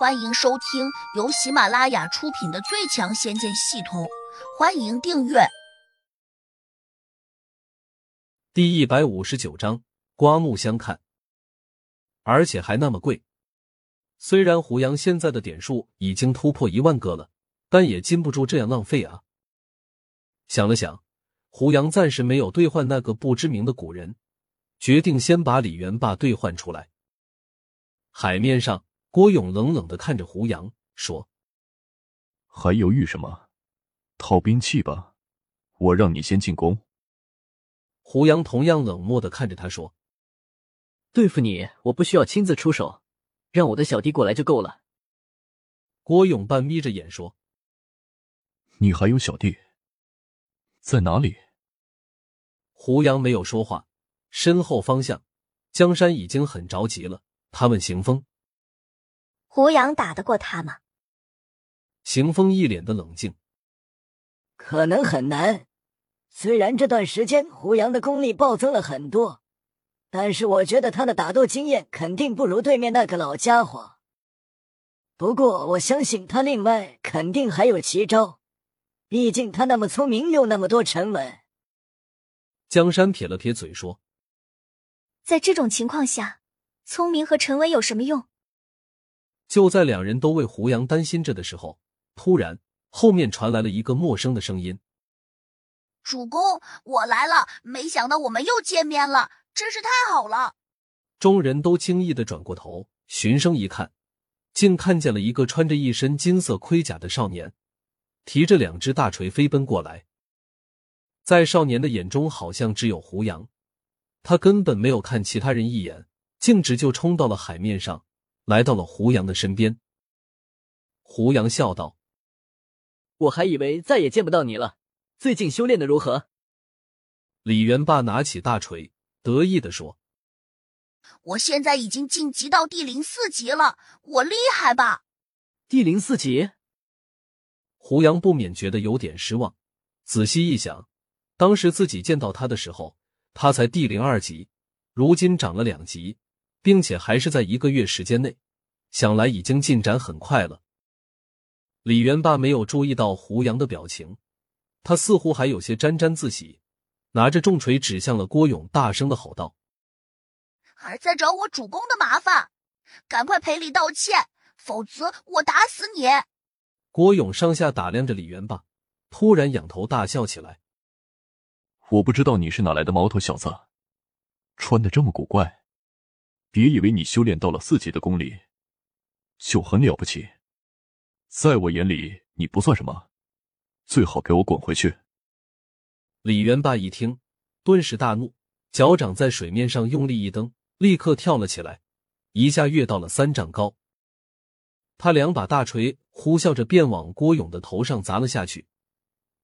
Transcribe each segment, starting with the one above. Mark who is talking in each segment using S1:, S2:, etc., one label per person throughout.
S1: 欢迎收听由喜马拉雅出品的《最强仙剑系统》，欢迎订阅。
S2: 第一百五十九章，刮目相看，而且还那么贵。虽然胡杨现在的点数已经突破一万个了，但也禁不住这样浪费啊。想了想，胡杨暂时没有兑换那个不知名的古人，决定先把李元霸兑换出来。海面上。郭勇冷冷的看着胡杨，说：“
S3: 还犹豫什么？掏兵器吧！我让你先进攻。”
S2: 胡杨同样冷漠的看着他说：“
S4: 对付你，我不需要亲自出手，让我的小弟过来就够了。”
S2: 郭勇半眯着眼说：“
S3: 你还有小弟？在哪里？”
S2: 胡杨没有说话，身后方向，江山已经很着急了。他问行风。
S5: 胡杨打得过他吗？
S2: 邢风一脸的冷静，
S6: 可能很难。虽然这段时间胡杨的功力暴增了很多，但是我觉得他的打斗经验肯定不如对面那个老家伙。不过我相信他另外肯定还有奇招，毕竟他那么聪明又那么多沉稳。
S2: 江山撇了撇嘴说：“
S5: 在这种情况下，聪明和沉稳有什么用？”
S2: 就在两人都为胡杨担心着的时候，突然后面传来了一个陌生的声音：“
S1: 主公，我来了！没想到我们又见面了，真是太好了！”
S2: 众人都惊异的转过头，循声一看，竟看见了一个穿着一身金色盔甲的少年，提着两只大锤飞奔过来。在少年的眼中，好像只有胡杨，他根本没有看其他人一眼，径直就冲到了海面上。来到了胡杨的身边，胡杨笑道：“
S4: 我还以为再也见不到你了。最近修炼的如何？”
S2: 李元霸拿起大锤，得意的说：“
S1: 我现在已经晋级到地灵四级了，我厉害吧？”
S4: 地灵四级，
S2: 胡杨不免觉得有点失望。仔细一想，当时自己见到他的时候，他才地灵二级，如今长了两级。并且还是在一个月时间内，想来已经进展很快了。李元霸没有注意到胡杨的表情，他似乎还有些沾沾自喜，拿着重锤指向了郭勇，大声的吼道：“
S1: 还在找我主公的麻烦，赶快赔礼道歉，否则我打死你！”
S2: 郭勇上下打量着李元霸，突然仰头大笑起来：“
S3: 我不知道你是哪来的毛头小子，穿的这么古怪。”别以为你修炼到了四级的功力就很了不起，在我眼里你不算什么，最好给我滚回去！
S2: 李元霸一听，顿时大怒，脚掌在水面上用力一蹬，立刻跳了起来，一下跃到了三丈高。他两把大锤呼啸着便往郭勇的头上砸了下去，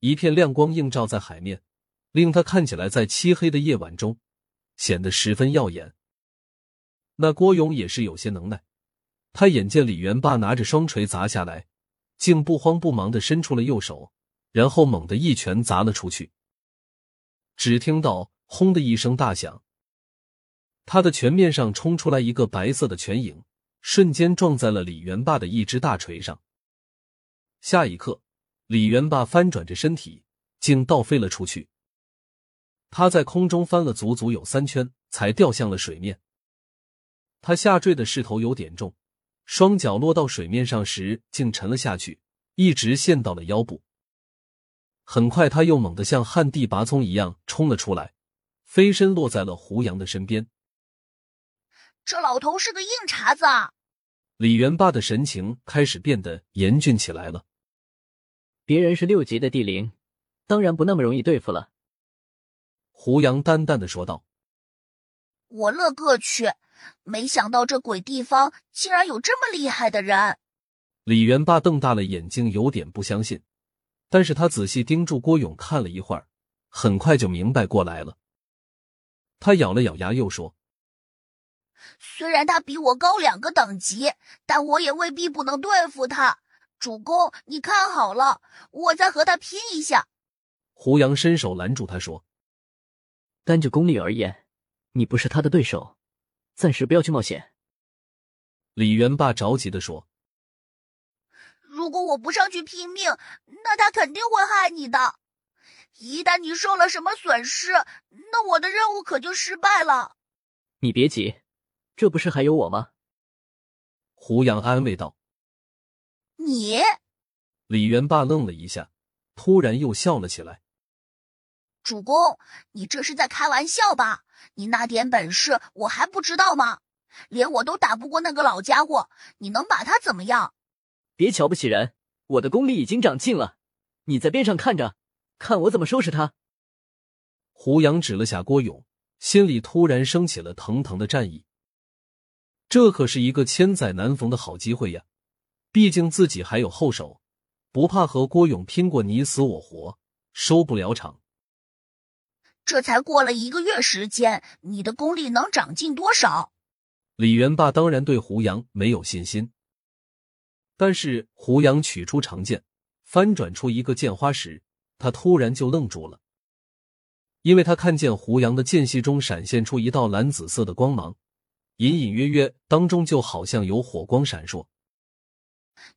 S2: 一片亮光映照在海面，令他看起来在漆黑的夜晚中显得十分耀眼。那郭勇也是有些能耐，他眼见李元霸拿着双锤砸下来，竟不慌不忙的伸出了右手，然后猛地一拳砸了出去。只听到“轰”的一声大响，他的拳面上冲出来一个白色的拳影，瞬间撞在了李元霸的一只大锤上。下一刻，李元霸翻转着身体，竟倒飞了出去。他在空中翻了足足有三圈，才掉向了水面。他下坠的势头有点重，双脚落到水面上时竟沉了下去，一直陷到了腰部。很快，他又猛地像旱地拔葱一样冲了出来，飞身落在了胡杨的身边。
S1: 这老头是个硬茬子啊！
S2: 李元霸的神情开始变得严峻起来了。
S4: 别人是六级的地灵，当然不那么容易对付了。
S2: 胡杨淡淡的说道：“
S1: 我乐个去。”没想到这鬼地方竟然有这么厉害的人！
S2: 李元霸瞪大了眼睛，有点不相信。但是他仔细盯住郭勇看了一会儿，很快就明白过来了。他咬了咬牙，又说：“
S1: 虽然他比我高两个等级，但我也未必不能对付他。主公，你看好了，我再和他拼一下。”
S2: 胡杨伸手拦住他说：“
S4: 单就功力而言，你不是他的对手。”暂时不要去冒险。”
S2: 李元霸着急的说，“
S1: 如果我不上去拼命，那他肯定会害你的。一旦你受了什么损失，那我的任务可就失败了。
S4: 你别急，这不是还有我吗？
S2: 胡杨安慰道。
S1: 你，
S2: 李元霸愣了一下，突然又笑了起来。
S1: 主公，你这是在开玩笑吧？你那点本事我还不知道吗？连我都打不过那个老家伙，你能把他怎么样？
S4: 别瞧不起人，我的功力已经长进了，你在边上看着，看我怎么收拾他。
S2: 胡杨指了下郭勇，心里突然升起了腾腾的战意。这可是一个千载难逢的好机会呀！毕竟自己还有后手，不怕和郭勇拼过你死我活，收不了场。
S1: 这才过了一个月时间，你的功力能长进多少？
S2: 李元霸当然对胡杨没有信心，但是胡杨取出长剑，翻转出一个剑花时，他突然就愣住了，因为他看见胡杨的剑隙中闪现出一道蓝紫色的光芒，隐隐约约当中就好像有火光闪烁。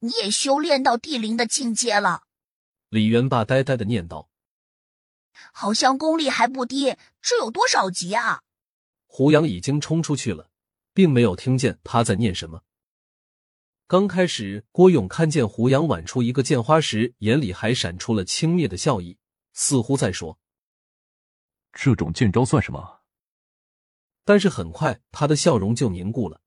S1: 你也修炼到地灵的境界了？
S2: 李元霸呆呆的念道。
S1: 好像功力还不低，这有多少级啊？
S2: 胡杨已经冲出去了，并没有听见他在念什么。刚开始，郭勇看见胡杨挽出一个剑花时，眼里还闪出了轻蔑的笑意，似乎在说：“
S3: 这种剑招算什么？”
S2: 但是很快，他的笑容就凝固了，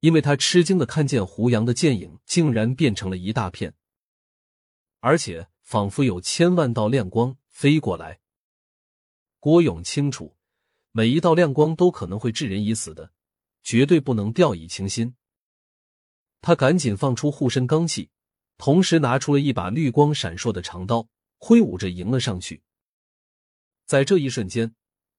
S2: 因为他吃惊的看见胡杨的剑影竟然变成了一大片，而且仿佛有千万道亮光飞过来。郭勇清楚，每一道亮光都可能会致人已死的，绝对不能掉以轻心。他赶紧放出护身罡气，同时拿出了一把绿光闪烁的长刀，挥舞着迎了上去。在这一瞬间，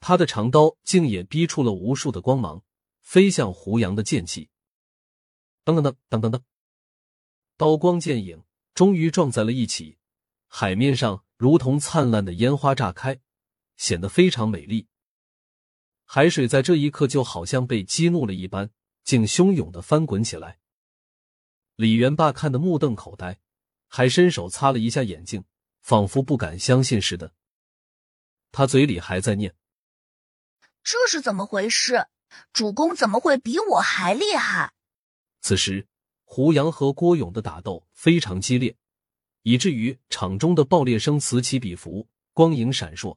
S2: 他的长刀竟也逼出了无数的光芒，飞向胡杨的剑气。噔噔噔噔噔噔，刀光剑影终于撞在了一起，海面上如同灿烂的烟花炸开。显得非常美丽。海水在这一刻就好像被激怒了一般，竟汹涌的翻滚起来。李元霸看得目瞪口呆，还伸手擦了一下眼睛，仿佛不敢相信似的。他嘴里还在念：“
S1: 这是怎么回事？主公怎么会比我还厉害？”
S2: 此时，胡杨和郭勇的打斗非常激烈，以至于场中的爆裂声此起彼伏，光影闪烁。